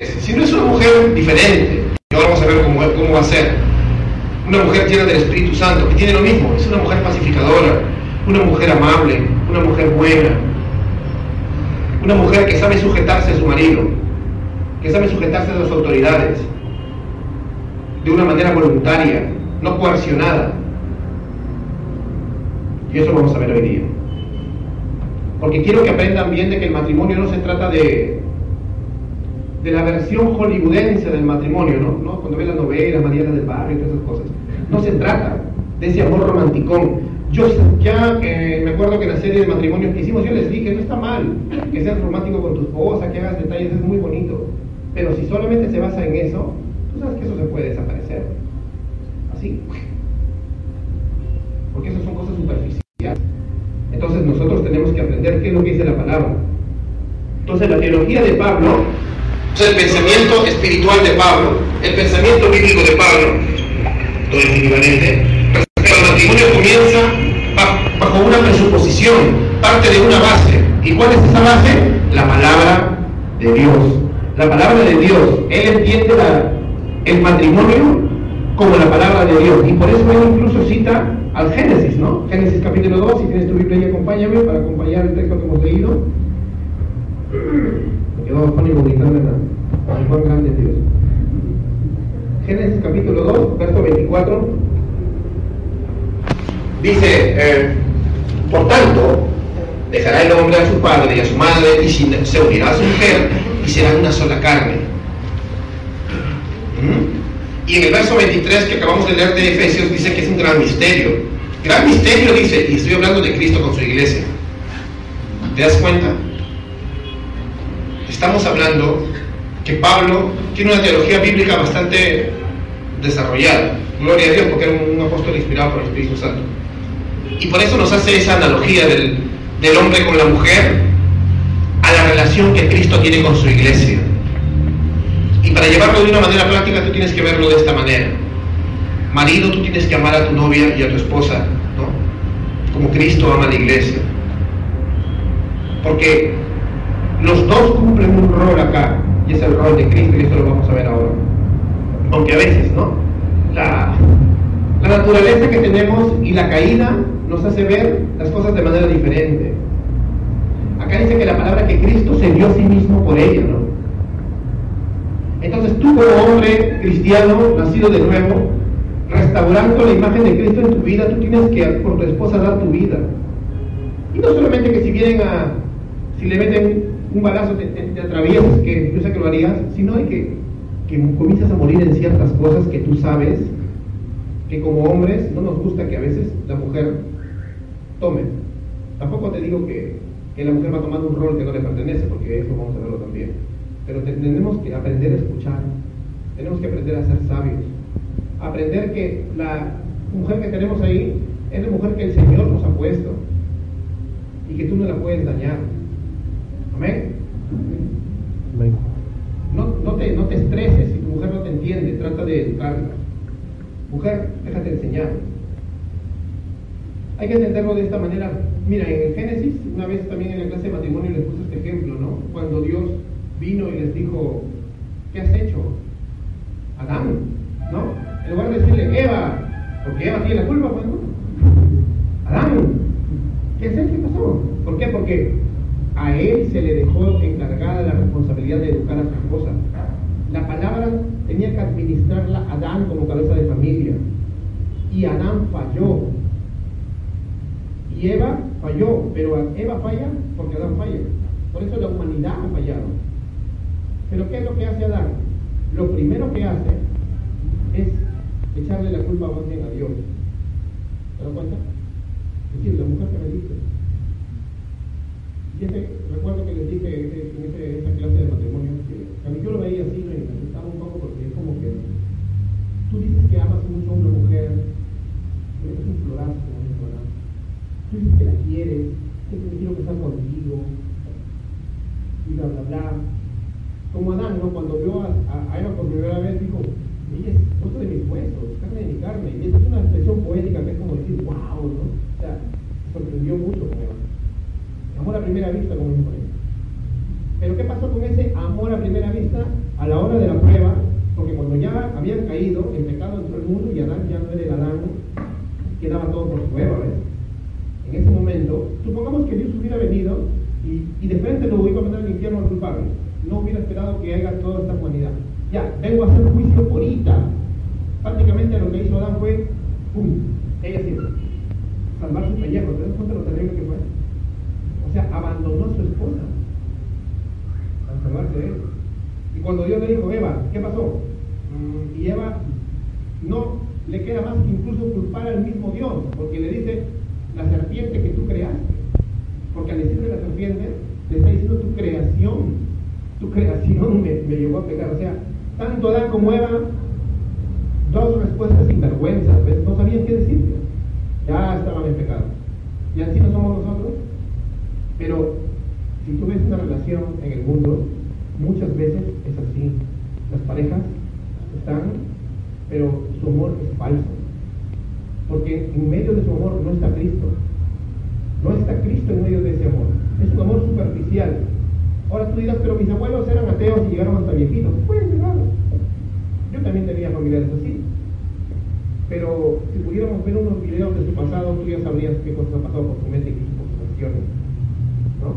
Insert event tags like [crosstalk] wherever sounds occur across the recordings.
Si no es una mujer diferente, y ahora vamos a ver cómo, va a ser, una mujer llena del Espíritu Santo, que tiene lo mismo, es una mujer pacificadora, una mujer amable, una mujer buena, una mujer que sabe sujetarse a su marido, que sabe sujetarse a las autoridades, de una manera voluntaria, no coercionada. Y eso vamos a ver hoy día. Porque quiero que aprendan bien de que el matrimonio no se trata de, de la versión hollywoodense del matrimonio, ¿no? Cuando ven las novelas, Mariana del Barrio y todas esas cosas. No se trata de ese amor romanticón. Yo ya eh, me acuerdo que en la serie de matrimonios que hicimos, yo les dije, no está mal que seas romántico con tu esposa, que hagas detalles, es muy bonito. Pero si solamente se basa en eso, tú sabes que eso se puede desaparecer. Así. Porque eso son cosas superficiales. Entonces nosotros tenemos que aprender qué es lo que dice la palabra. Entonces la teología de Pablo, sea, el pensamiento espiritual de Pablo, el pensamiento bíblico de Pablo, todo es equivalente, el matrimonio comienza bajo una presuposición, parte de una base. ¿Y cuál es esa base? La palabra de Dios. La palabra de Dios. Él entiende el matrimonio como la palabra de Dios. Y por eso él incluso cita al Génesis, ¿no? Génesis capítulo 2, si tienes tu Biblia ahí, acompáñame para acompañar el texto que hemos leído. Juan grande Dios. Génesis capítulo 2, verso 24. Dice, eh, por tanto, dejará el hombre a su padre y a su madre y se unirá a su mujer y serán una sola carne. ¿Mm? Y en el verso 23 que acabamos de leer de Efesios dice que es un gran misterio. Gran misterio dice, y estoy hablando de Cristo con su iglesia. ¿Te das cuenta? Estamos hablando que Pablo tiene una teología bíblica bastante desarrollada. Gloria a Dios porque era un apóstol inspirado por el Espíritu Santo. Y por eso nos hace esa analogía del, del hombre con la mujer a la relación que Cristo tiene con su iglesia. Y para llevarlo de una manera práctica tú tienes que verlo de esta manera. Marido, tú tienes que amar a tu novia y a tu esposa, ¿no? Como Cristo ama a la iglesia. Porque los dos cumplen un rol acá, y es el rol de Cristo, y esto lo vamos a ver ahora. Aunque a veces, ¿no? La, la naturaleza que tenemos y la caída nos hace ver las cosas de manera diferente. Acá dice que la palabra que Cristo se dio a sí mismo por ella, ¿no? Entonces tú como hombre cristiano, nacido de nuevo, restaurando la imagen de Cristo en tu vida, tú tienes que por tu esposa dar tu vida. Y no solamente que si vienen a, si le meten un balazo te, te, atraviesas, que yo sé que lo harías, sino de que, que comienzas a morir en ciertas cosas que tú sabes que como hombres no nos gusta que a veces la mujer tome. Tampoco te digo que, que la mujer va tomar un rol que no le pertenece, porque eso vamos a verlo también. Pero tenemos que aprender a escuchar, tenemos que aprender a ser sabios, aprender que la mujer que tenemos ahí es la mujer que el Señor nos ha puesto y que tú no la puedes dañar. Amén. No, no, te, no te estreses si tu mujer no te entiende, trata de educarla. Mujer, déjate enseñar. Hay que entenderlo de esta manera. Mira, en el Génesis, una vez también en la clase de matrimonio les puse este ejemplo, ¿no? Cuando Dios vino y les dijo, ¿qué has hecho? Adán, ¿no? En lugar de decirle, Eva, porque Eva tiene la culpa, pues, ¿no? Adán, ¿qué has hecho? ¿Qué pasó? ¿Por qué? Porque a él se le dejó encargada la responsabilidad de educar a su esposa. La palabra tenía que administrarla Adán como cabeza de familia. Y Adán falló. Y Eva falló, pero Eva falla porque Adán falla. Por eso la humanidad ha fallado. Pero ¿qué es lo que hace Adán? Lo primero que hace es echarle la culpa a Dios. ¿Te das cuenta? Es decir, la mujer que me dice. Ese, recuerdo que les dije en ese, esa clase de matrimonio que a mí yo lo veía así y me asustaba un poco porque es como que tú dices que amas mucho a una mujer, es un florazo, dijo Adán. Tú dices que la quieres, que quiero que estar contigo, y bla, bla, bla. Como Adán, ¿no? Cuando vio a, a, Eva por primera vez, dijo, ella es hueso de mis huesos, carne de mi carne. Y esa es una expresión poética que es como decir, wow, ¿no? O sea, sorprendió mucho con Eva. Amor a primera vista, como dijo él. Pero ¿qué pasó con ese amor a primera vista? A la hora de la prueba, porque cuando ya habían caído, el pecado entró el mundo y Adán ya no era el Adán, quedaba todo por su Eva, ¿ves? En ese momento, supongamos que Dios hubiera venido y, de frente lo iba a mandar al infierno al culpable. No hubiera esperado que haga toda esta humanidad. Ya, vengo a hacer juicio por ita. Prácticamente lo que hizo Adán fue, ¡pum! Ella sí, salvar su pellejo. ¿Te das cuenta de lo terrible que fue? O sea, abandonó a su esposa al salvarse de él. Y cuando Dios le dijo, Eva, ¿qué pasó? Mm, y Eva no le queda más que incluso culpar al mismo Dios, porque le dice, la serpiente que tú creaste. Porque al serpiente, le está diciendo tu creación, tu creación [laughs] me, me llevó a pecar. O sea, tanto Adán como Eva, dos respuestas sinvergüenzas, no sabían qué decirle. Ya estaban en pecado. Y así no somos nosotros. Pero si tú ves una relación en el mundo, muchas veces es así. Las parejas están, pero su amor es falso. Porque en medio de su amor no está Cristo. No está Cristo en medio de ese amor. Es un amor superficial. Ahora tú dirás, pero mis abuelos eran ateos y llegaron hasta viejitos. Pues nada. Yo también tenía familiares así. Pero si pudiéramos ver unos videos de su pasado, tú ya sabrías qué cosas han pasado por su mente y por sus acciones. ¿No?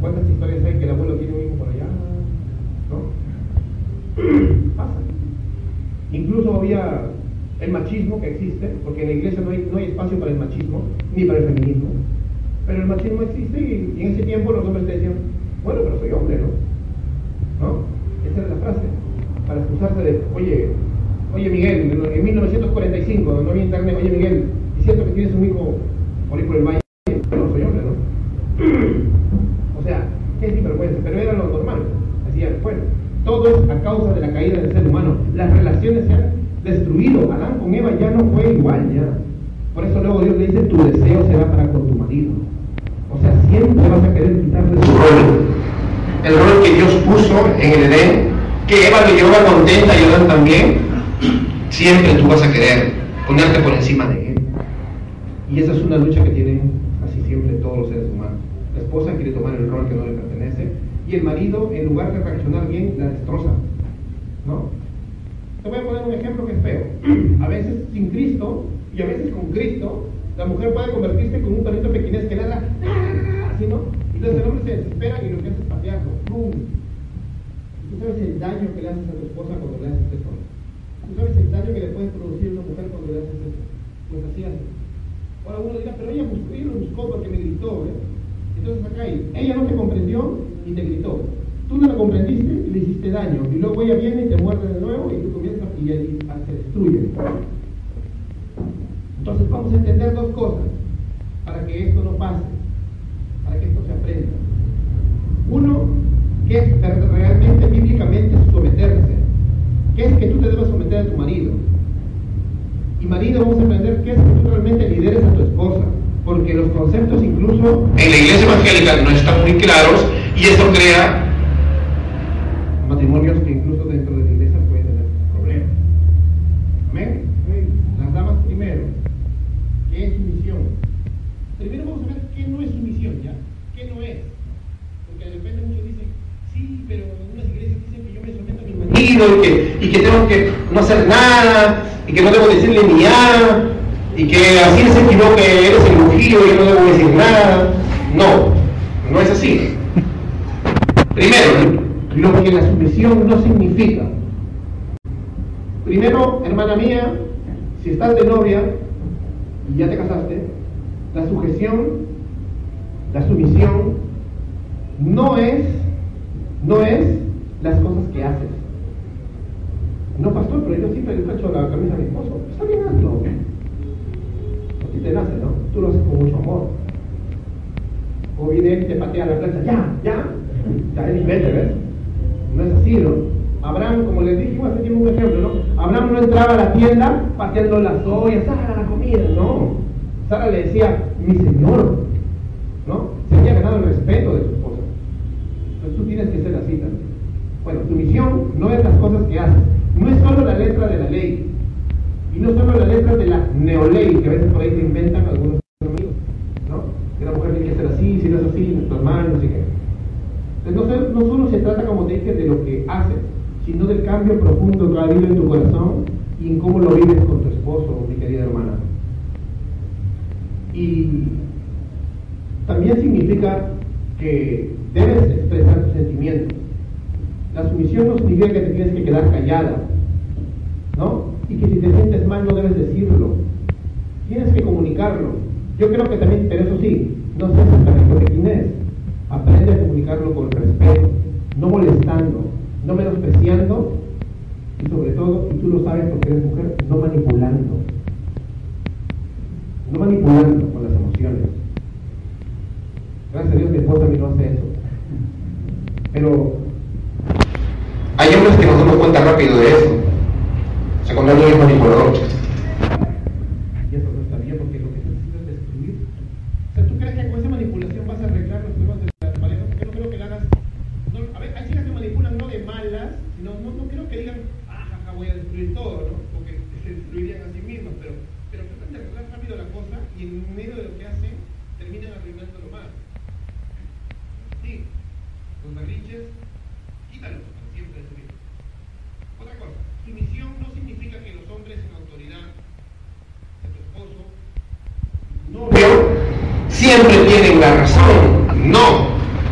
¿Cuántas historias hay que el abuelo tiene un hijo por allá? ¿No? Pasa. Incluso había el machismo que existe, porque en la iglesia no hay, no hay espacio para el machismo, ni para el feminismo, pero el machismo existe y, en ese tiempo los hombres decían, bueno, pero soy hombre, ¿no? ¿No? Esa era la frase, para excusarse de, oye, oye Miguel, en 1945, no había internet, oye Miguel, es cierto que tienes un hijo por ir por el valle, bueno, soy hombre, ¿no? O sea, qué sinvergüenza, pero era lo normal, decían, bueno, todo es a causa de la caída del ser humano, las relaciones se han destruido. Adán con Eva ya no fue igual ya. Por eso luego Dios le dice, tu deseo será para con tu marido. O sea, siempre vas a querer quitarle su rol. El rol que Dios puso en el Edén, que Eva lo llevaba contenta y Adán también, siempre tú vas a querer ponerte por encima de él. Y esa es una lucha que tienen así siempre todos los seres humanos. La esposa quiere tomar el rol que no le pertenece y el marido, en lugar de reaccionar bien, la destroza. ¿No? Te voy a poner un ejemplo que es feo. [clears throat] A veces sin Cristo y a veces con Cristo, la mujer puede convertirse con un perrito pequinés que ladra, así, ¿no? Entonces el hombre se desespera y lo que hace es patearlo. ¡Pum! ¿Tú sabes el daño que le haces a tu esposa cuando le haces eso? ¿Tú sabes el daño que le puede producir a una mujer cuando le haces eso? Pues así hace. Ahora uno dirá, pero ella, buscó, ella lo buscó porque me gritó, ¿eh? Entonces acá hay, ella no te comprendió y te gritó. Tú no la comprendiste y le hiciste daño. Y luego ella viene y te muerde de nuevo y tú comienzas y ahí se destruye. Entonces vamos a entender dos cosas para que esto no pase, para que esto se aprenda. Uno, que es realmente bíblicamente someterse. ¿Qué es que tú te debes someter a tu marido? Y marido vamos a aprender qué es que tú realmente lideres a tu esposa. Porque los conceptos incluso en la iglesia evangélica no están muy claros y esto crea matrimonios que incluso dentro de la iglesia pueden tener problemas. Amén. Las damas primero. ¿Qué es su misión? Primero vamos a ver qué no es su misión, ¿ya? ¿Qué no es? Porque de repente muchos dicen, sí, pero en unas iglesias dicen que yo me someto a mi marido y que, y que tengo que no hacer nada y que no debo decirle ni nada y que así se equivoque, eres el brujillo y yo no debo decir nada. No, no es así. Primero, lo que la sumisión no significa. Primero, hermana mía, si estás de novia y ya te casaste, la sujeción, la sumisión, no es, no es las cosas que haces. No, pastor, pero yo siempre le hecho la camisa a mi esposo. Está bien, hazlo. A ti te nace, ¿no? Tú lo haces con mucho amor. O viene te patea la plancha, ya, ya, ya vete, ¿ves? No es así, ¿no? Abraham, como les dije hace tiempo un ejemplo, ¿no? Abraham no entraba a la tienda pateando las ollas, Sara, la comida, no. Sara le decía, mi señor, ¿no? Se había ganado el respeto de su esposa. Entonces tú tienes que ser así también. Bueno, tu misión no es las cosas que haces, no es solo la letra de la ley, y no solo la letra de la neoley, que a veces por ahí se inventan algunos amigos, ¿no? Que la mujer tiene que ser así, si no es así, nuestras manos, no sé qué. Entonces no solo se trata, como te dije, de lo que haces, sino del cambio profundo que ha habido en tu corazón y en cómo lo vives con tu esposo, mi querida hermana. Y también significa que debes expresar tus sentimientos. La sumisión no significa que te tienes que quedar callada, ¿no? Y que si te sientes mal no debes decirlo. Tienes que comunicarlo. Yo creo que también, pero eso sí, no seas tan es. Aprende a comunicarlo con respeto, no molestando, no menospreciando y sobre todo, y tú lo sabes porque eres mujer, no manipulando. No manipulando con las emociones. Gracias a Dios mi esposa a mí no hace eso. Pero hay hombres que nos damos cuenta rápido de eso. O sea, cuando alguien es manipulador, siempre tienen la razón. No,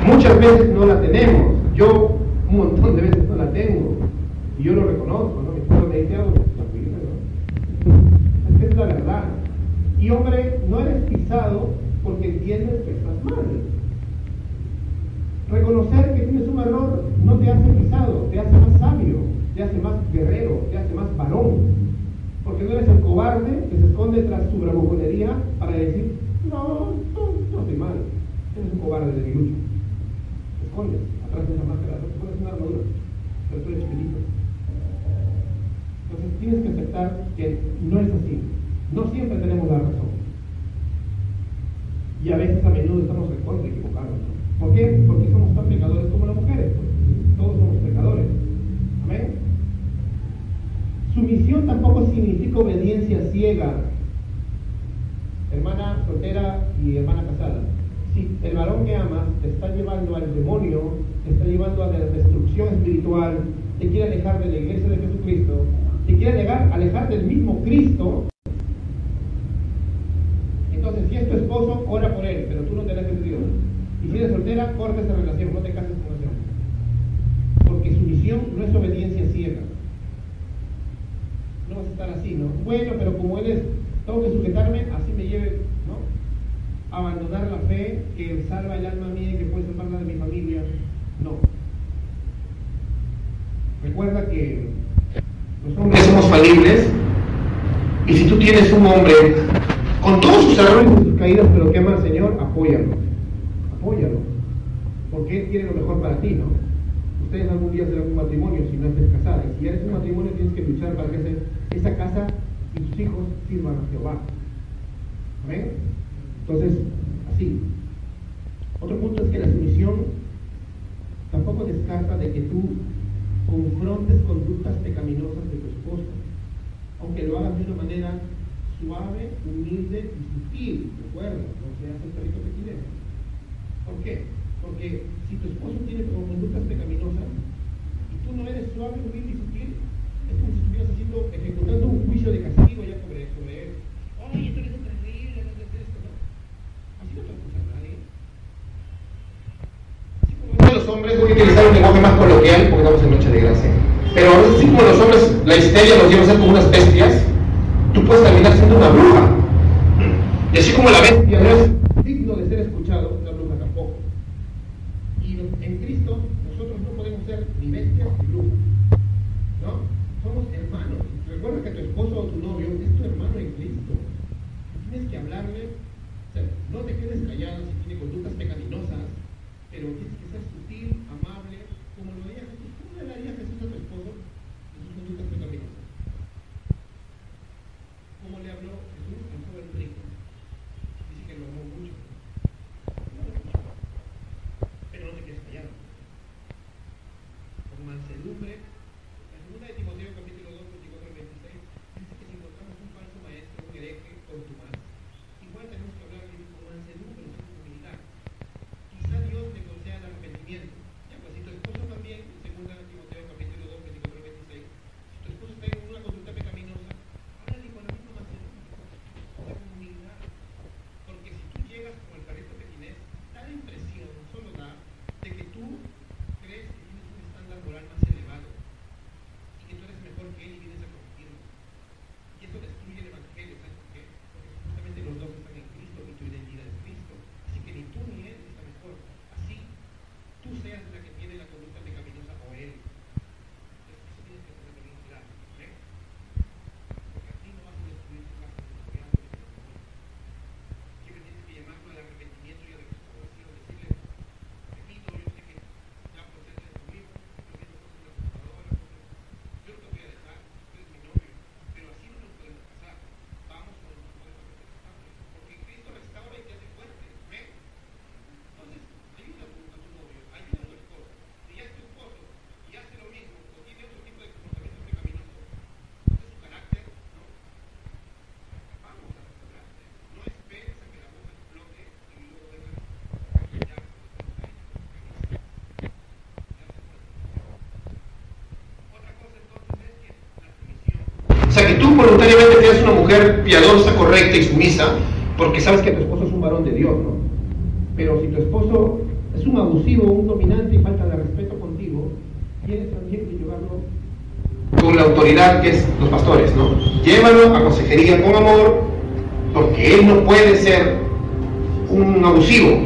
muchas veces no la tenemos. Yo un montón de veces no la tengo. Y yo lo reconozco, ¿no? Mi esposa me dice, ¿no? Es que es la verdad. Y hombre, no eres pisado porque entiendes que estás mal. Reconocer que tienes un error no te hace pisado, te hace más sabio, te hace más guerrero, te hace más varón. Porque no eres el cobarde que se esconde tras su bravuconería para decir, no, no, estoy mal. Eres un cobarde de lucha. Te escondes atrás de esa máscara, te pones una armadura, pero tú eres chiquitito. Entonces tienes que aceptar que no es así. No siempre tenemos la razón. Y a veces a menudo estamos recontra equivocados. ¿Por qué? Porque somos tan pecadores como las mujeres. Todos somos pecadores. Amén. Sumisión tampoco significa obediencia ciega y hermana casada, si el varón que amas te está llevando al demonio, te está llevando a la destrucción espiritual, te quiere alejar de la iglesia de Jesucristo, te quiere alejar, alejar del mismo Cristo, entonces si es tu esposo, ora por él, pero tú no te alejes de Dios. Y si eres soltera, corta esa relación, no te cases con ese hombre. Porque su misión no es obediencia ciega. No vas a estar así, ¿no? Bueno, pero como él es tengo que sujetarme, así me lleve. Abandonar la fe que salva el alma mía y que puede salvar la de mi familia. No. Recuerda que los hombres somos falibles y si tú tienes un hombre con todos sus errores y sus caídas, pero que ama al Señor, apóyalo. Apóyalo. Porque Él quiere lo mejor para ti, ¿no? Ustedes algún día serán un matrimonio si no estés casada. Y si eres un matrimonio tienes que luchar para que esa casa y tus hijos sirvan a Jehová. ¿Amén? Entonces, así. Otro punto es que la sumisión tampoco descarta de que tú confrontes conductas pecaminosas de tu esposo, aunque lo hagas de una manera suave, humilde y sutil, ¿recuerda? No seas el perrito tienes. ¿Por qué? Porque si tu esposo tiene conductas pecaminosas y tú no eres suave, humilde y sutil, es como si estuvieras haciendo, ejecutando un juicio de castigo sobre, sobre él. Oye, tú eres un terrible, no haces esto, ¿no? Así no te acusa a nadie. Así como los hombres, voy a utilizar un lenguaje más coloquial porque estamos en Noche de Gracia. Pero así como los hombres, la histeria los lleva a ser como unas bestias, tú puedes terminar siendo una bruja. Y así como la bestia no es digno de ser escuchado, la bruja tampoco. Y en Cristo nosotros no podemos ser ni bestias ni brujas. ¿No? somos hermanos. Recuerda que tu esposo o tu novio es tu hermano en Cristo. Tienes que hablarle, o sea, no te quedes callado si tiene conductas pecaminosas, pero tienes que ser sutil, amable, como lo veía Jesús. ¿Cómo le daría Jesús a tu esposo? Jesús no te fue caminoso. ¿Cómo le habló Jesús al joven rico? Dice que lo amó mucho. No lo mucho. Pero no te quedes callado. Con mansedumbre tú voluntariamente seas una mujer piadosa, correcta y sumisa, porque sabes que tu esposo es un varón de Dios, ¿no? Pero si tu esposo es un abusivo, un dominante y falta de respeto contigo, tienes también que llevarlo con la autoridad que es los pastores, ¿no? Llévalo a consejería con amor, porque él no puede ser un abusivo.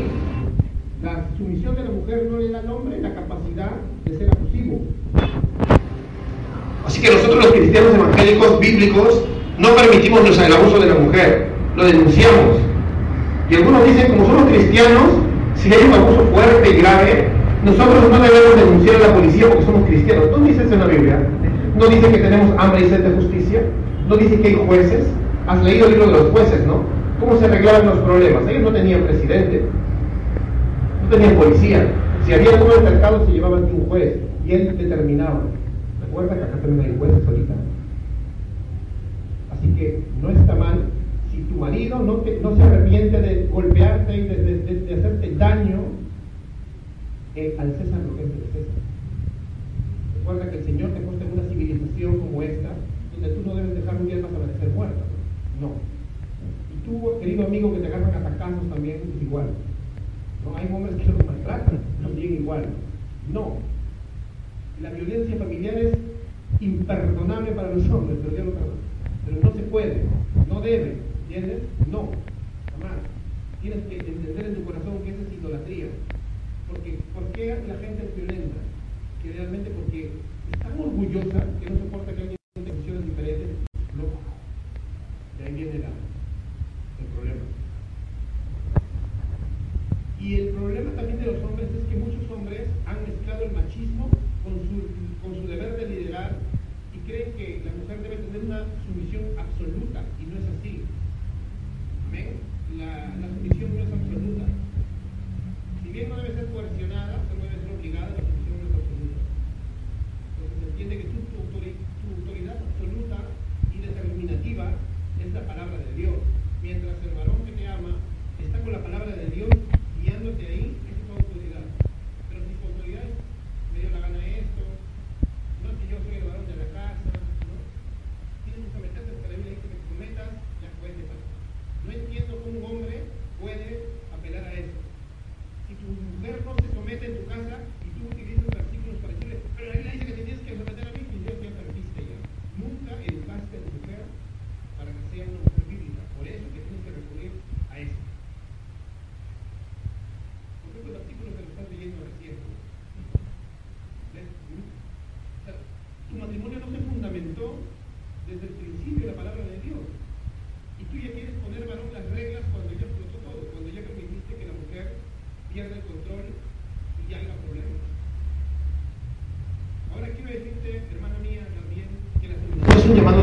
La sumisión de la mujer no le da al hombre la capacidad de ser abusivo. Así que nosotros los cristianos evangélicos bíblicos no permitimos el abuso de la mujer, lo denunciamos. Y algunos dicen, como somos cristianos, si hay un abuso fuerte y grave, nosotros no debemos denunciar a la policía porque somos cristianos. ¿Dónde dice en la Biblia? ¿No dice que tenemos hambre y sed de justicia? ¿No dice que hay jueces? Has leído el libro de los jueces, ¿no? ¿Cómo se arreglaban los problemas? Ellos no tenían presidente, no tenían policía. Si había algún altercado se llevaba ante un juez y él determinaba. Recuerda que acá también hay jueces ahorita. Así que no está mal si tu marido no, se arrepiente de golpearte y de, hacerte daño al César lo que es el César. Recuerda que el Señor te puso en una civilización como esta, donde tú no debes dejar un día más a ser muerto. No. Y tú, querido amigo, que te agarran atacando también es igual. No hay hombres que los maltratan, también igual. No. La violencia familiar es imperdonable para los hombres, pero ya lo Pero no se puede, no debe, ¿entiendes? No, jamás. Tienes que entender en tu corazón que esa es idolatría. Porque, ¿por qué la gente es violenta? Que realmente porque es tan orgullosa que no soporta que alguien tenga decisiones diferentes. No. De ahí viene el problema. Y el problema también de los hombres es que muchos hombres han mezclado el machismo con su, con su deber de liderar creen que la mujer debe tener una sumisión absoluta y no es así. Amén. La, la sumisión no es absoluta. Si bien no debe ser coercionada, no debe ser obligada, la sumisión no es absoluta. Entonces se entiende que tu, tu autoridad absoluta y determinativa es la palabra de Dios. Mientras el varón que te ama está con la palabra de Dios guiándote ahí, esa es tu autoridad. Pero si tu autoridad es, me dio la gana esto, no es que yo soy el varón de la casa, ¿no? Tienes que someterte porque la Biblia dice que cometas, ya puedes No entiendo cómo un hombre puede apelar a eso. Si tu mujer no se somete en tu casa y tú utilizas versículos para decirle, pero la Biblia dice que te tienes que someter a mí, y Dios ya perdiste ya. Nunca educaste a tu mujer para que sea una mujer bíblica. Por eso que tienes que recurrir a eso. Porque estos artículos que lo estás leyendo recién. tu matrimonio no se fundamentó desde el principio de la palabra de Dios. Y tú ya quieres poner varón las reglas cuando ya explotó todo, cuando ya permitiste que la mujer pierda el control y ya haya problemas. Ahora quiero decirte, hermana mía, también, que la solución es un llamado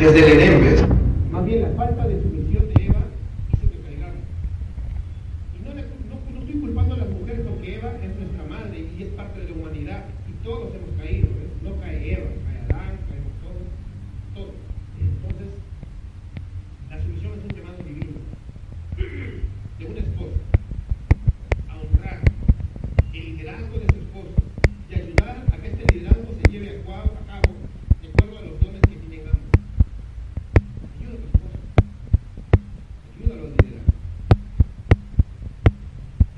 Desde el Edén, Más bien la falta de sumisión de Eva hizo que caigamos. Y no, no, estoy culpando a las mujeres porque Eva es nuestra madre y es parte de la humanidad. Y todos hemos caído. ¿ves? No cae Eva, cae Adán, caemos todos. Todos. Entonces, la sumisión es un llamado divino. De una esposa. A honrar el liderazgo de su esposo y ayudar a que este liderazgo se lleve a cabo, a cabo de acuerdo a los dones que tienen ambos. Ayuda a tu esposo. Ayúdalo a liderar.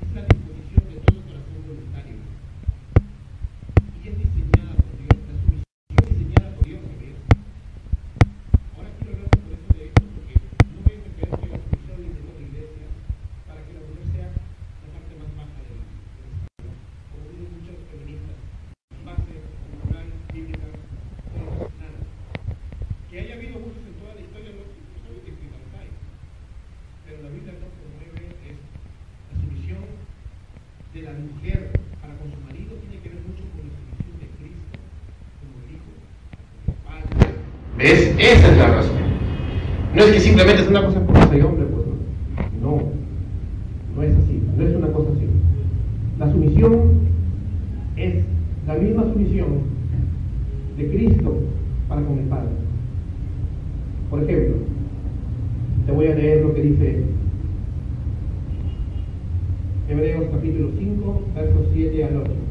Es la disposición de todo corazón voluntario. Y es diseñada por Dios. La sumisión es diseñada por Dios, ¿sabías? Ahora quiero hablar por eso de esto, porque no voy a creer que la sumisión la diseñó la iglesia para que la mujer sea la parte más baja de la del como dicen muchos feministas, base, moral, bíblica, no, nada. Que haya habido abusos en toda la historia, no, no sabe que los hay. Pero la Biblia no promueve eso. La sumisión de la mujer para con su marido tiene que ver mucho con la sumisión de Cristo como el Hijo, como el Padre. ¿Ves? Esa es la razón. No es que simplemente es una cosa porque soy hombre, pues no. No, no es así, no es una cosa así. La sumisión es la misma sumisión de Cristo para con el Padre. Por ejemplo, te voy a leer lo que dice Hebreos capítulo 5, versos 7 al 8.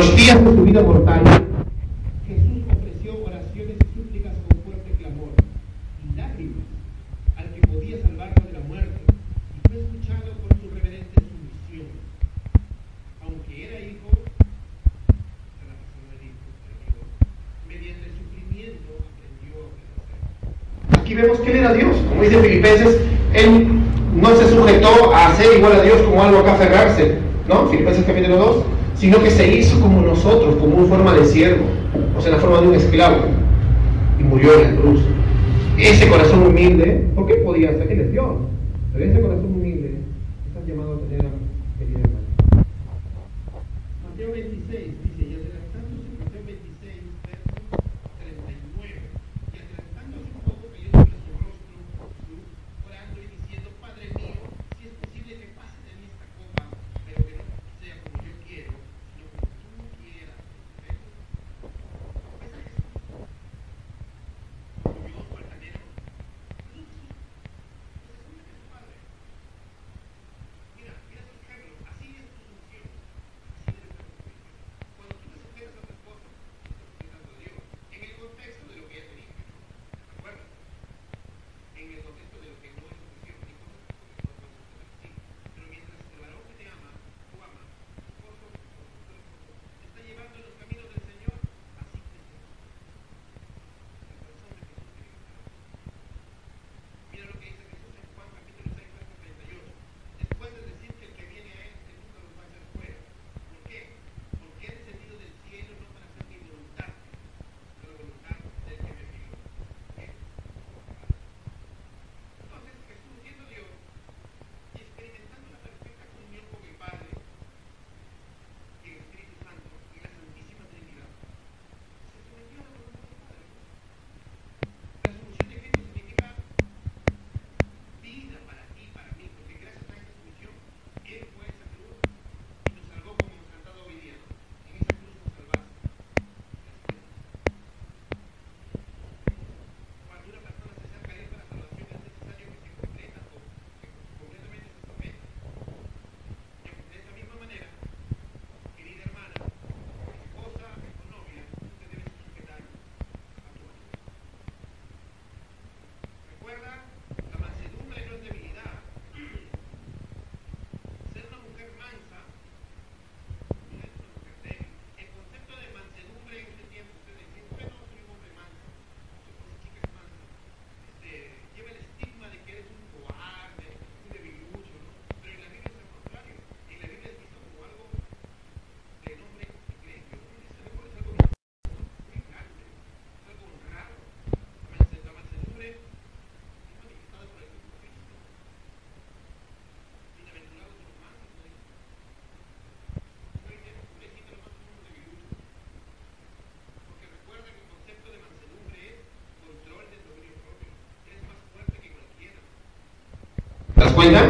los días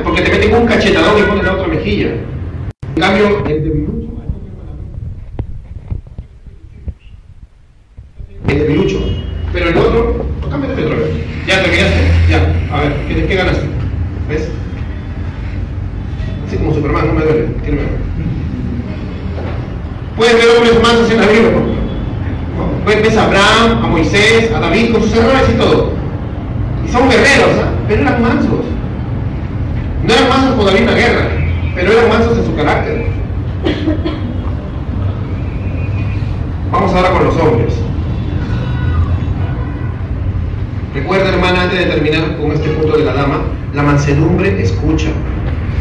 Porque te meten un cachetadón y ponen la otra mejilla. En cambio, el de el de Pero el otro, tócame de petróleo. Ya terminaste, ya. A ver, ¿qué, qué ganaste? ¿Ves? Así como Superman, no me duele, tiene Puedes ver hombres humanos haciendo la Biblia, ¿no? Puedes ver a Abraham, a Moisés, a David, con sus errores y todo. Y son guerreros, ¿eh? pero eran mansos. No eran mansos con David la guerra, pero eran mansos en su carácter. Vamos ahora con los hombres. Recuerda, hermana, antes de terminar con este punto de la dama, la mansedumbre escucha.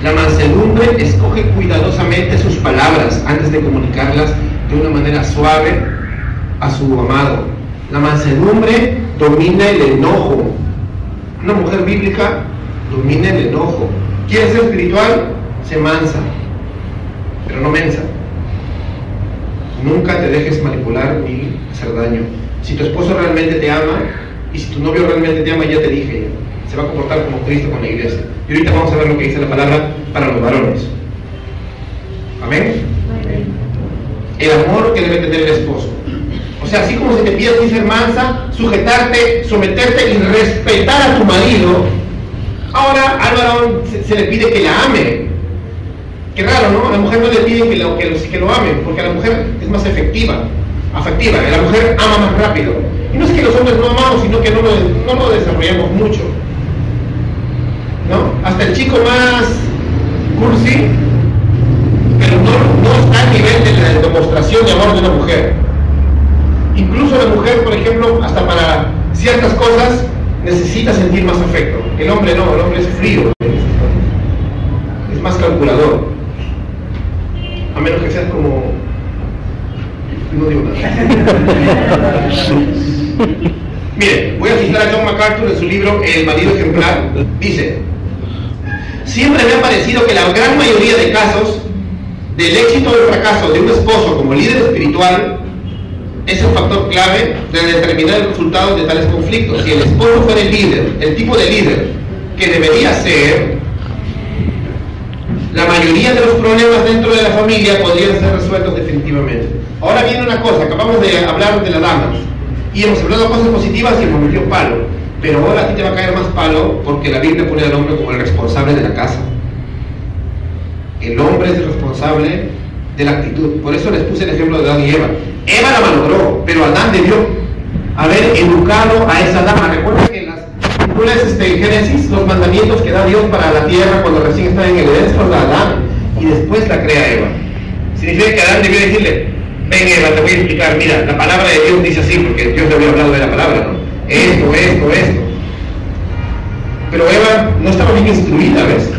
La mansedumbre escoge cuidadosamente sus palabras antes de comunicarlas de una manera suave a su amado. La mansedumbre domina el enojo. Una mujer bíblica domina el enojo. ¿Quieres ser espiritual? Se mansa, pero no mensa. Nunca te dejes manipular ni hacer daño. Si tu esposo realmente te ama y si tu novio realmente te ama, ya te dije, se va a comportar como Cristo con la iglesia. Y ahorita vamos a ver lo que dice la palabra para los varones. Amén. El amor que debe tener el esposo. O sea, así como se te pide dice mansa, sujetarte, someterte y respetar a tu marido, ahora al varón se, le pide que la ame. Qué raro, ¿no? A la mujer no le piden que lo, que, lo, que lo amen, porque la mujer es más efectiva, afectiva, la mujer ama más rápido. Y no es que los hombres no amamos, sino que no lo, no lo desarrollamos mucho. ¿No? Hasta el chico más cursi, pero no, no está a nivel de la demostración de amor de una mujer. Incluso la mujer, por ejemplo, hasta para ciertas cosas necesita sentir más afecto. El hombre no, el hombre es frío. Es más calculador. A menos que seas como... No digo nada. [laughs] Mire, voy a citar a John MacArthur en su libro El marido ejemplar. Dice, siempre me ha parecido que la gran mayoría de casos del éxito o del fracaso de un esposo como líder espiritual es el factor clave de determinar el resultado de tales conflictos. Si el esposo fuera el líder, el tipo de líder que debería ser, la mayoría de los problemas dentro de la familia podrían ser resueltos definitivamente. Ahora viene una cosa, acabamos de hablar de las damas y hemos hablado de cosas positivas y hemos metido palo, pero ahora a ti te va a caer más palo porque la Biblia pone al hombre como el responsable de la casa. El hombre es el responsable de la actitud. Por eso les puse el ejemplo de Adán y Eva. Eva la malogró, pero Adán debió haber educado a esa dama. Recuerda que en las películas este, Génesis, los mandamientos que da Dios para la tierra cuando recién está en el Edén son de Adán y después la crea Eva. Significa que Adán debió decirle, ven Eva, te voy a explicar, mira, la palabra de Dios dice así, porque Dios le había hablado de la palabra, ¿no? Esto, esto, esto. Pero Eva no estaba bien instruida, ¿ves?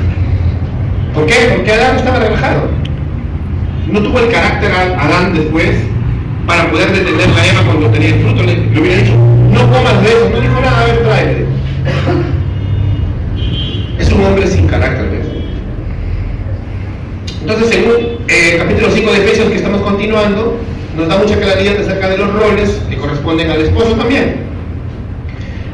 ¿Por qué? Porque Adán estaba relajado no tuvo el carácter Adán después para poder detener a Eva cuando tenía el fruto. Le, hubiera dicho, no comas de eso. No dijo nada, a ver, tráete. Es un hombre sin carácter. ¿ves? Entonces, según el eh, capítulo 5 de Efesios que estamos continuando, nos da mucha claridad acerca de los roles que corresponden al esposo también.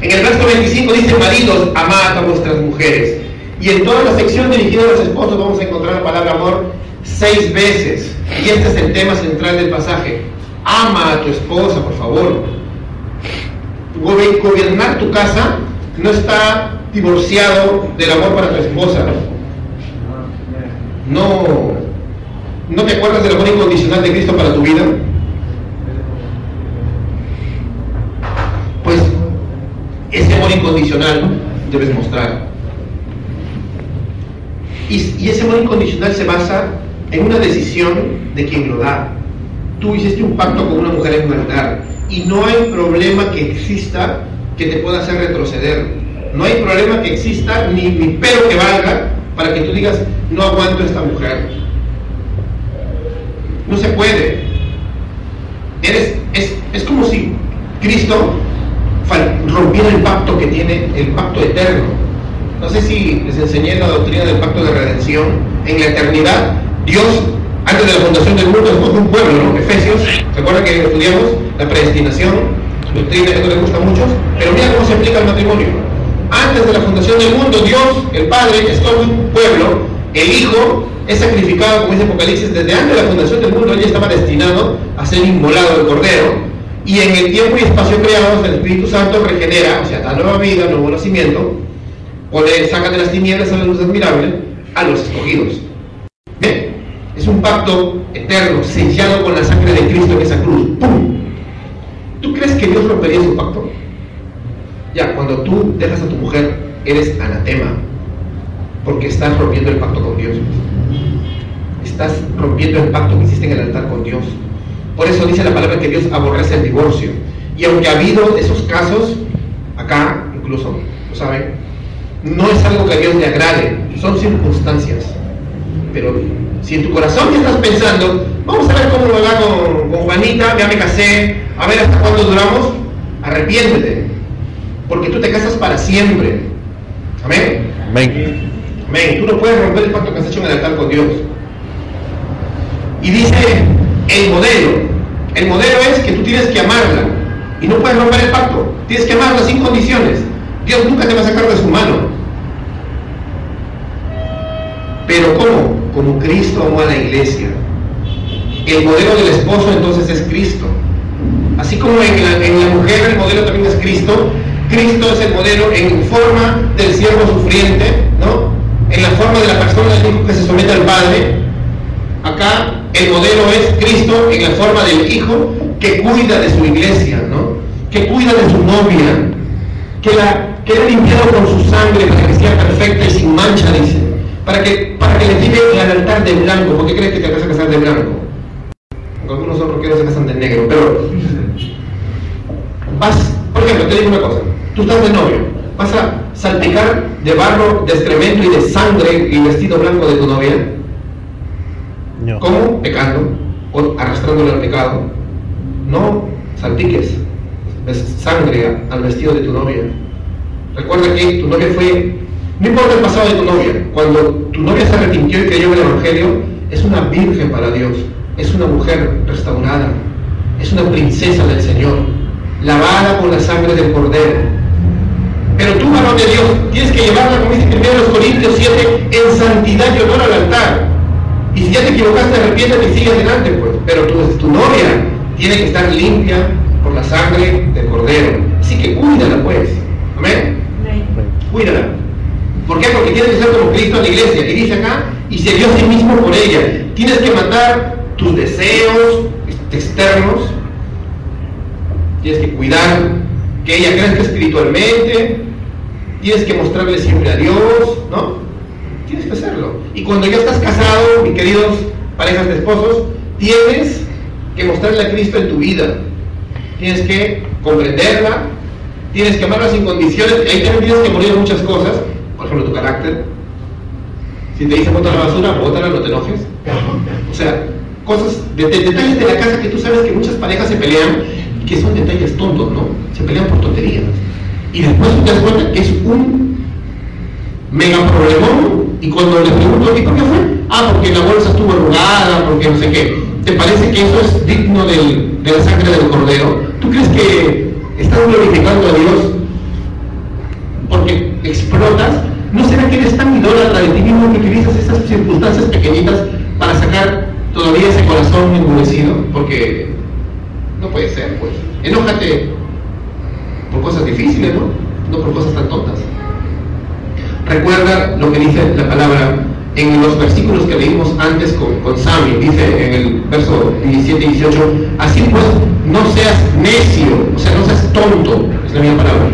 En el verso 25 dice, maridos, amad a vuestras mujeres. Y en toda la sección dirigida a los esposos vamos a encontrar la palabra amor seis veces. Y este es el tema central del pasaje. Ama a tu esposa, por favor. Gobernar tu casa no está divorciado del amor para tu esposa. No. ¿No te acuerdas del amor incondicional de Cristo para tu vida? Pues ese amor incondicional debes mostrar. Y, y ese amor incondicional se basa en una decisión de quien lo da. Tú hiciste un pacto con una mujer en altar y no hay problema que exista que te pueda hacer retroceder. No hay problema que exista ni, ni pero que valga para que tú digas, no aguanto a esta mujer. No se puede. Eres, es, es como si Cristo rompiera el pacto que tiene, el pacto eterno. No sé si les enseñé la doctrina del pacto de redención. En la eternidad Dios, antes de la fundación del mundo, es un pueblo, ¿no? Efesios, ¿se acuerdan que estudiamos la predestinación? Doctrina no les gusta a muchos, pero mira cómo se aplica el matrimonio. Antes de la fundación del mundo, Dios, el Padre, es todo un pueblo, el Hijo es sacrificado, como dice Apocalipsis, desde antes de la fundación del mundo, ya estaba destinado a ser inmolado el Cordero, y en el tiempo y espacio creados, el Espíritu Santo regenera, o sea, da nueva vida, nuevo nacimiento, o le saca de las tinieblas a la luz admirable a los escogidos. Es un pacto eterno, sellado con la sangre de Cristo en esa cruz. ¡Pum! ¿Tú crees que Dios rompería su pacto? Ya, cuando tú dejas a tu mujer, eres anatema, porque estás rompiendo el pacto con Dios. Estás rompiendo el pacto que hiciste en el altar con Dios. Por eso dice la palabra que Dios aborrece el divorcio. Y aunque ha habido esos casos, acá incluso, ¿lo saben? No es algo que a Dios le agrade, son circunstancias. Pero si en tu corazón estás pensando, vamos a ver cómo lo va con, Juanita, ya me casé, a ver hasta cuándo duramos, arrepiéntete. Porque tú te casas para siempre. Amén. Amén. Amén. Tú no puedes romper el pacto que has hecho en el altar con Dios. Y dice el modelo. El modelo es que tú tienes que amarla. Y no puedes romper el pacto. Tienes que amarla sin condiciones. Dios nunca te va a sacar de su mano. Pero ¿cómo? Como Cristo amó a la iglesia. El modelo del esposo entonces es Cristo. Así como en la, mujer el modelo también es Cristo, Cristo es el modelo en forma del siervo sufriente, ¿no? En la forma de la persona del hijo que se somete al Padre. Acá el modelo es Cristo en la forma del hijo que cuida de su iglesia, ¿no? Que cuida de su novia, que la que limpiado con su sangre para que sea perfecta y sin mancha, dice. Para que, para que le lleve al altar de blanco. ¿Por qué crees que te vas a casar de blanco? Algunos son no se casan de negro, pero [laughs] vas, por ejemplo, te digo una cosa, tú estás de novio, vas a salpicar de barro, de excremento y de sangre y vestido blanco de tu novia. No. ¿Cómo? Pecando o arrastrándole al pecado. No salpiques sangre al vestido de tu novia. Recuerda que tu novia fue, no importa el pasado de tu novia, cuando tu novia se arrepintió y creyó en el Evangelio, es una virgen para Dios, es una mujer restaurada, es una princesa del Señor, lavada con la sangre del Cordero. Pero tú, varón de Dios, tienes que llevarla, como dice 1 Corintios 7, en santidad y honor al altar. Y si ya te equivocaste, arrepiéntete y sigue adelante, pues. Pero tu, tu novia tiene que estar limpia por la sangre del Cordero. Así que cuídala, pues. Amén. Cuídala. ¿Por qué? Porque tienes que ser como Cristo en la iglesia. Y dice acá, y se dio a sí mismo por ella. Tienes que matar tus deseos externos. Tienes que cuidar que ella crezca espiritualmente. Tienes que mostrarle siempre a Dios, ¿no? Tienes que hacerlo. Y cuando ya estás casado, mis queridos parejas de esposos, tienes que mostrarle a Cristo en tu vida. Tienes que comprenderla, tienes que amarla sin condiciones, ahí también tienes que morir muchas cosas, por ejemplo tu carácter. Si te dice botar la basura, bótala, no te enojes. O sea, cosas, detalles de la casa que tú sabes que muchas parejas se pelean, que son detalles tontos, ¿no? Se pelean por tonterías. Y después tú te das cuenta que es un mega problemón y cuando le pregunto, ¿y por qué fue? Ah, porque la bolsa estuvo arrugada, porque no sé qué. ¿Te parece que eso es digno del, de la sangre del cordero? ¿Tú crees que estás glorificando a Dios porque explotas? ¿No será que eres tan idólatra de ti mismo que utilizas esas circunstancias pequeñitas para sacar todavía ese corazón endurecido? Porque no puede ser, pues. Enójate por cosas difíciles, ¿no? No por cosas tan tontas. Recuerda lo que dice la palabra en los versículos que leímos antes con, con Sami, dice en el verso 17 y 18, así pues no seas necio, o sea, no seas tonto, es la misma palabra,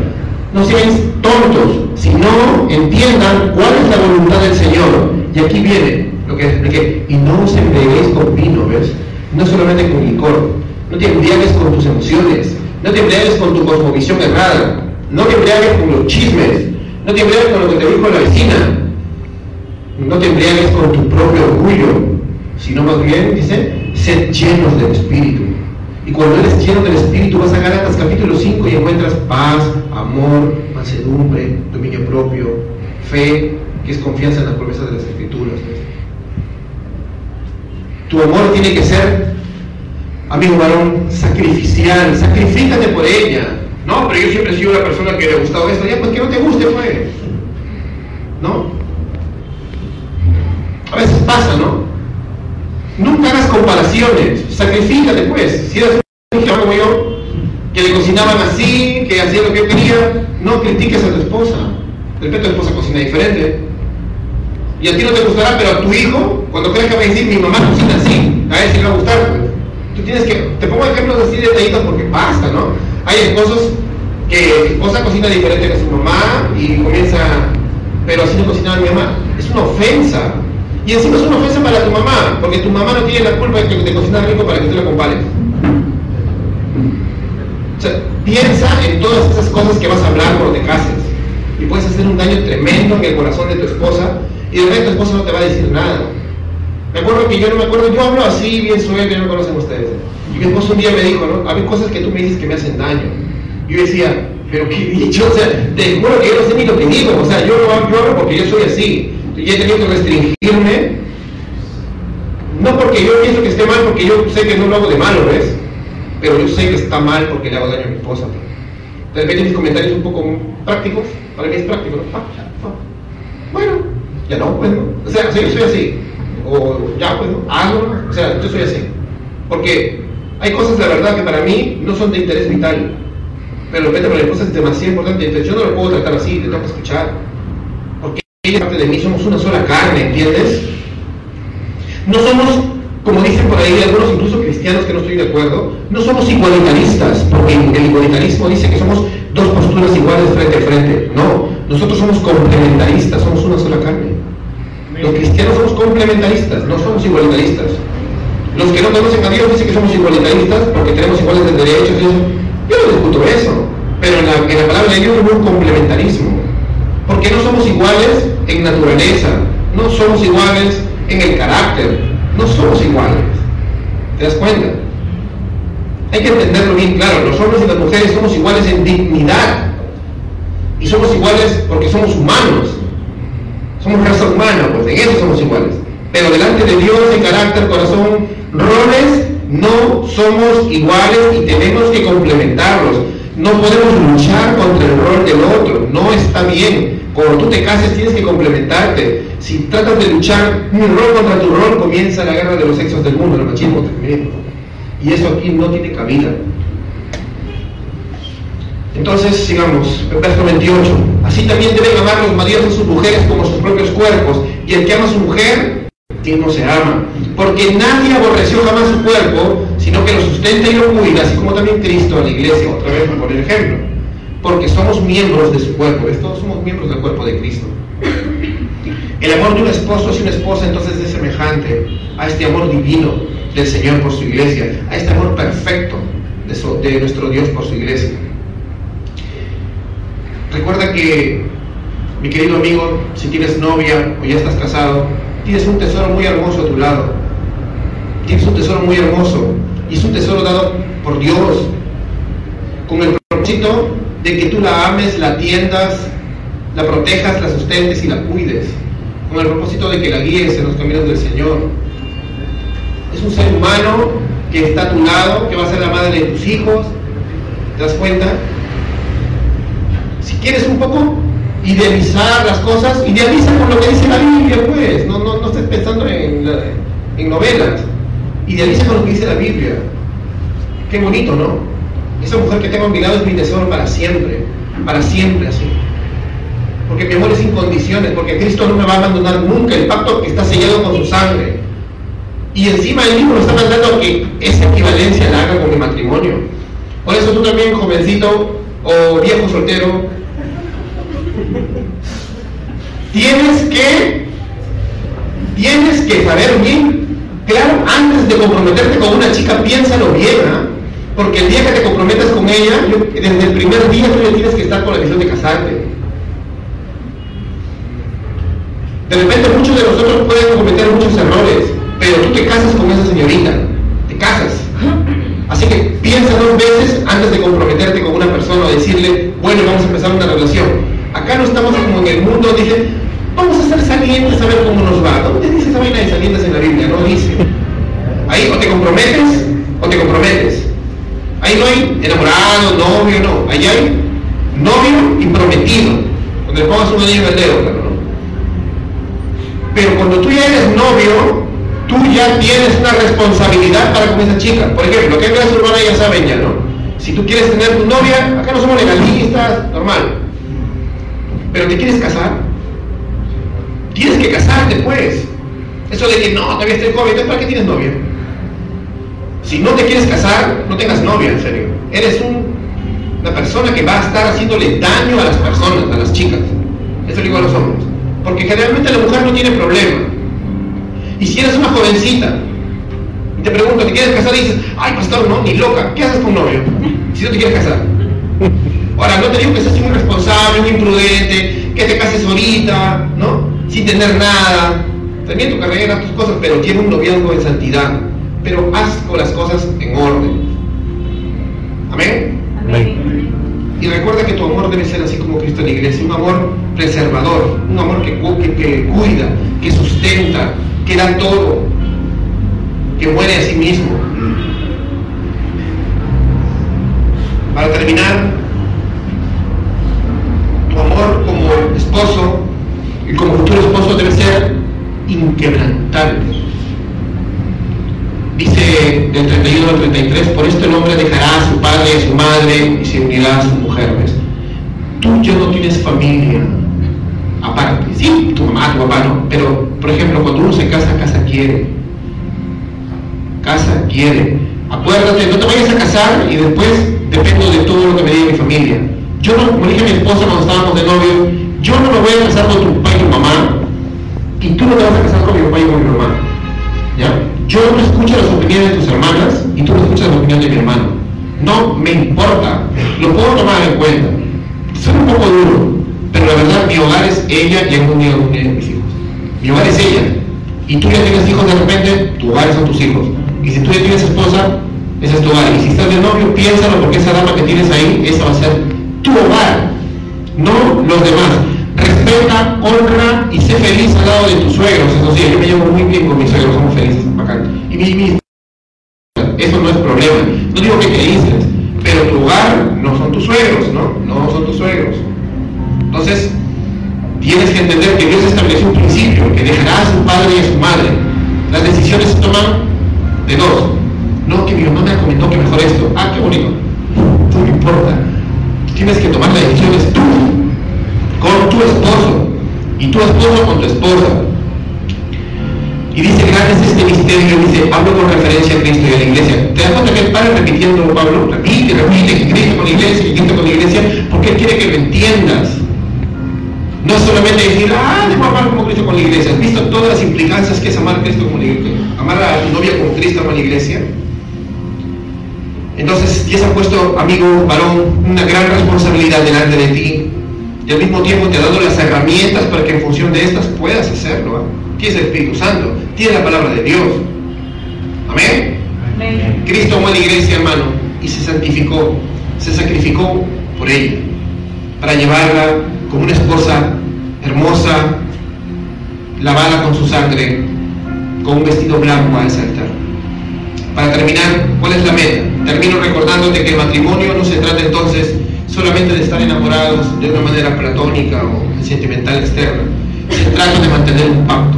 no seas tontos, sino entiendan cuál es la voluntad del Señor. Y aquí viene lo que expliqué, y no os embriaguéis con vino, ¿ves? No solamente con licor, no te embriagues con tus emociones, no te embriagues con tu cosmovisión errada, no te embriagues con los chismes, no te embriagues con lo que te dijo la vecina, no te embriagues con tu propio orgullo, sino más bien, dice, sed llenos del Espíritu. Y cuando eres lleno del Espíritu vas a Gálatas capítulo 5 y encuentras paz, amor, mansedumbre, dominio propio, fe, que es confianza en las promesas de las Escrituras. Tu amor tiene que ser, amigo varón, sacrificial, sacrifícate por ella. No, pero yo siempre he sido una persona que le ha gustado esto, ya pues que no te guste, pues. ¿No? A veces pasa, ¿no? Nunca hagas comparaciones, sacrifícate pues. Si eres un como yo, que le cocinaban así, que hacía lo que quería, no critiques a tu esposa. De repente tu esposa cocina diferente. Y a ti no te gustará, pero a tu hijo, cuando que va a decir, mi mamá cocina así, a él sí le va a gustar. Pues. Tú tienes que, te pongo ejemplos así de detallitos porque pasa, ¿no? Hay esposos que esposa cocina diferente que su mamá y comienza, pero así no cocinaba mi mamá. Es una ofensa. Y encima es una ofensa para tu mamá, porque tu mamá no tiene la culpa de que te cocinas rico para que tú la compares. Sea, piensa en todas esas cosas que vas a hablar cuando te cases. Y puedes hacer un daño tremendo en el corazón de tu esposa, y de repente tu esposa no te va a decir nada. Me acuerdo que yo no me acuerdo, yo hablo así, bien que no conocen ustedes. Y mi esposo un día me dijo, ¿no? Hay cosas que tú me dices que me hacen daño. Y yo decía, pero qué dicho, o sea, te juro que yo no sé ni lo que digo, o sea, yo, yo hablo porque yo soy así y he tenido que restringirme, no porque yo pienso que esté mal, porque yo sé que no lo hago de malo, ¿ves? Pero yo sé que está mal porque le hago daño a mi esposa. De repente mis comentarios un poco prácticos, para mí es práctico. Ah, ah. Bueno, ya no, pues no. O sea, yo soy así. O ya, pues no, hago, o sea, yo soy así. Porque Hay cosas, la verdad, que para mí no son de interés vital. Pero de repente para mi esposa es demasiado importante. Entonces yo no lo puedo tratar así, le tengo que escuchar. Porque ella parte de mí, somos una sola carne, ¿entiendes? No somos, como dicen por ahí algunos incluso cristianos que no estoy de acuerdo, no somos igualitaristas, porque el igualitarismo dice que somos dos posturas iguales frente a frente. No, nosotros somos complementaristas, somos una sola carne. Los cristianos somos complementaristas, no somos igualitaristas. Los que no conocen a Dios dicen que somos igualitaristas porque tenemos iguales de derechos. Yo no discuto eso, pero en la, palabra de Dios hay un complementarismo. Porque no somos iguales en naturaleza, no somos iguales en el carácter, no somos iguales. ¿Te das cuenta? Hay que entenderlo bien claro, los hombres y las mujeres somos iguales en dignidad. Y somos iguales porque somos humanos. Somos raza humana, pues en eso somos iguales. Pero delante de Dios, en carácter, corazón, roles, no somos iguales y tenemos que complementarlos. No podemos luchar contra el rol del otro, no está bien. Cuando tú te cases tienes que complementarte. Si tratas de luchar un rol contra tu rol, comienza la guerra de los sexos del mundo, el machismo también. Y eso aquí no tiene cabida. Entonces, sigamos, verso 28. Así también deben amar los maridos a sus mujeres como sus propios cuerpos. Y el que ama a su mujer, quien no se ama. Porque nadie aborreció jamás su cuerpo, sino que lo sustenta y lo cuida, así como también Cristo a la iglesia. Otra vez por poner ejemplo. Porque somos miembros de su cuerpo. Todos somos miembros del cuerpo de Cristo. El amor de un esposo hacia una esposa entonces es semejante a este amor divino del Señor por su iglesia, a este amor perfecto de, de nuestro Dios por su iglesia. Recuerda que, mi querido amigo, si tienes novia o ya estás casado, tienes un tesoro muy hermoso a tu lado. Tienes un tesoro muy hermoso y es un tesoro dado por Dios con el propósito de que tú la ames, la atiendas, la protejas, la sustentes y la cuides, con el propósito de que la guíes en los caminos del Señor. Es un ser humano que está a tu lado, que va a ser la madre de tus hijos. ¿Te das cuenta? Si quieres un poco idealizar las cosas, idealiza con lo que dice la Biblia, pues. No, no, no estés pensando en, en novelas. Idealiza con lo que dice la Biblia. Qué bonito, ¿no? Esa mujer que tengo a mi lado es mi tesoro para siempre. Para siempre, así. Porque mi amor es sin condiciones, porque Cristo no me va a abandonar nunca. El pacto que está sellado con su sangre. Y encima el mismo me está mandando que esa equivalencia la haga con mi matrimonio. Por eso tú también, jovencito o viejo soltero, tienes que, tienes que saber bien, claro, antes de comprometerte con una chica, piénsalo bien, ¿ah? porque el día que te comprometas con ella, desde el primer día tú ya tienes que estar con la visión de casarte. De repente muchos de nosotros pueden cometer muchos errores, pero tú te casas con esa señorita, te casas. Así que piensa dos veces antes de comprometerte con una persona o decirle, bueno, vamos a empezar una relación. Acá no estamos como en el mundo, dice, vamos a ser salientes a ver cómo nos va. ¿Dónde dice esa vaina de salientes en la Biblia? No dice. Ahí o te comprometes o te comprometes. Ahí no hay enamorado, novio, no. Ahí hay novio y prometido. Donde pongas un anillo en el claro. Pero cuando tú ya eres novio, tú ya tienes una responsabilidad para con esa chica. Por ejemplo, que clase urbana ya saben ya, ¿no? Si tú quieres tener tu novia, acá no somos legalistas, normal. Pero te quieres casar, tienes que casarte pues. Eso de que no, todavía estoy joven, ¿para qué tienes novia? Si no te quieres casar, no tengas novia, en serio. Eres una persona que va a estar haciéndole daño a las personas, a las chicas. Eso lo digo a los hombres. Porque generalmente la mujer no tiene problema. Y si eres una jovencita, y te pregunto, ¿te quieres casar? Y dices, ay, pastor, no, ni loca, ¿qué haces con un novio? Si no te quieres casar. Ahora, no te digo que seas un irresponsable, un imprudente, que te cases ahorita, ¿no? Sin tener nada. También tu carrera, tus cosas, pero tiene un noviazgo en santidad. Pero haz con las cosas en orden. Amén. Amén. Y recuerda que tu amor debe ser así como Cristo en la iglesia, un amor preservador, un amor que, que, cuida, que sustenta, que da todo, que muere a sí mismo. Para terminar, tu amor como esposo y como futuro esposo debe ser inquebrantable. Dice del 31 al 33, por esto el hombre dejará a su padre y a su madre y se unirá a su mujer. ¿ves? Tú ya no tienes familia aparte. Sí, tu mamá, tu papá, no. Pero, por ejemplo, cuando uno se casa, casa quiere. Casa quiere. Acuérdate, no te vayas a casar y después dependo de todo lo que me diga mi familia. Yo no, como dije a mi esposa cuando estábamos de novio, yo no me voy a casar con tu papá y tu mamá, y tú no te vas a casar con mi papá y con mi mamá. ¿Ya? Yo no escucho las opiniones de tus hermanas y tú no escuchas la opinión de mi hermano. No me importa, lo puedo tomar en cuenta. Soy un poco duro, pero la verdad mi hogar es ella y algún día de mis hijos. Mi hogar es ella. Y tú ya tienes hijos de repente, tu hogar son tus hijos. Y si tú ya tienes esposa, ese es tu hogar. Y si estás de novio, piénsalo porque esa dama que tienes ahí, esa va a ser tu hogar, no los demás. Respeta, honra y sé feliz al lado de tus suegros. Eso sí, yo me llevo muy bien con mis suegros, somos felices. Y mi, mi- eso no es problema. No digo que te dices, pero tu hogar no son tus suegros, ¿no? No son tus suegros. Entonces, tienes que entender que Dios estableció un principio, que dejará a su padre y a su madre. Las decisiones se toman de dos. No, que mi mamá me comentó que mejor esto. Ah, qué bonito. No importa. Tienes que tomar las decisiones tú, con tu esposo, y tu esposo con tu esposa. Y dice, grande es este misterio, dice, Pablo con referencia a Cristo y a la iglesia. ¿Te das cuenta que el Padre repitiendo, Pablo? Repite, repite, que Cristo con la iglesia, que Cristo con la iglesia, porque Él quiere que lo entiendas. No es solamente decir, ah, debo amar como Cristo con la iglesia. ¿Has visto todas las implicancias que es amar a Cristo con la iglesia? Amar a tu novia como Cristo con la iglesia. Entonces, Dios ha puesto, amigo, varón, una gran responsabilidad delante de ti. Y al mismo tiempo te ha dado las herramientas para que en función de estas puedas hacerlo. ¿ah? Tienes el Espíritu Santo, tienes la palabra de Dios. Amén. Amén. Cristo amó a la iglesia, hermano, y se santificó, se sacrificó por ella, para llevarla como una esposa hermosa, lavada con su sangre, con un vestido blanco a ese. Para terminar, ¿cuál es la meta? Termino recordándote que el matrimonio no se trata entonces solamente de estar enamorados de una manera platónica o sentimental externa. Se trata de mantener un pacto.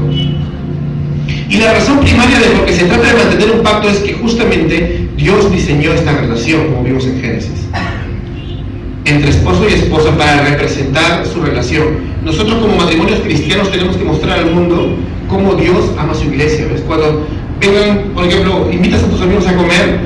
Y la razón primaria de por qué se trata de mantener un pacto es que justamente Dios diseñó esta relación, como vimos en Génesis, entre esposo y esposa para representar su relación. Nosotros como matrimonios cristianos tenemos que mostrar al mundo cómo Dios ama a su iglesia. ¿ves? Cuando vengan, por ejemplo, invitas a tus amigos a comer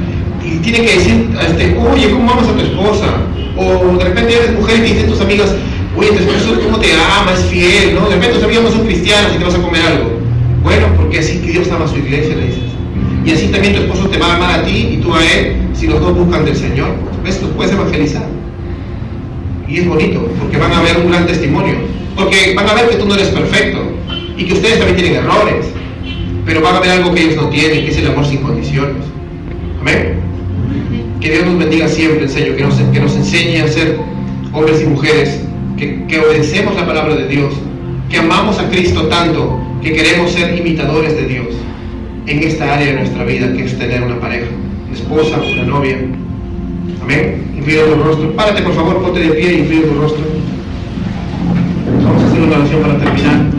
y tienen que decir, este, oye, ¿cómo amas a tu esposa? O de repente eres mujer y te dicen tus amigas, oye, tu esposo cómo te ama, es fiel, ¿no? De repente tus amigas no son cristianas y te vas a comer algo. Bueno, porque así que Dios ama a su iglesia, le dices. Y así también tu esposo te va a amar a ti y tú a él, si los dos buscan del Señor. ¿Ves? Los puedes evangelizar. Y es bonito, porque van a ver un gran testimonio. Porque van a ver que tú no eres perfecto y que ustedes también tienen errores. Pero van a ver algo que ellos no tienen, que es el amor sin condiciones. Amén. Que Dios nos bendiga siempre, en serio, que nos, que nos enseñe a ser hombres y mujeres, que, que obedecemos la palabra de Dios, que amamos a Cristo tanto, que queremos ser imitadores de Dios en esta área de nuestra vida, que es tener una pareja, una esposa, una novia. Amén. Inclina tu rostro. Párate, por favor, ponte de pie y inclina tu rostro. Vamos a hacer una oración para terminar.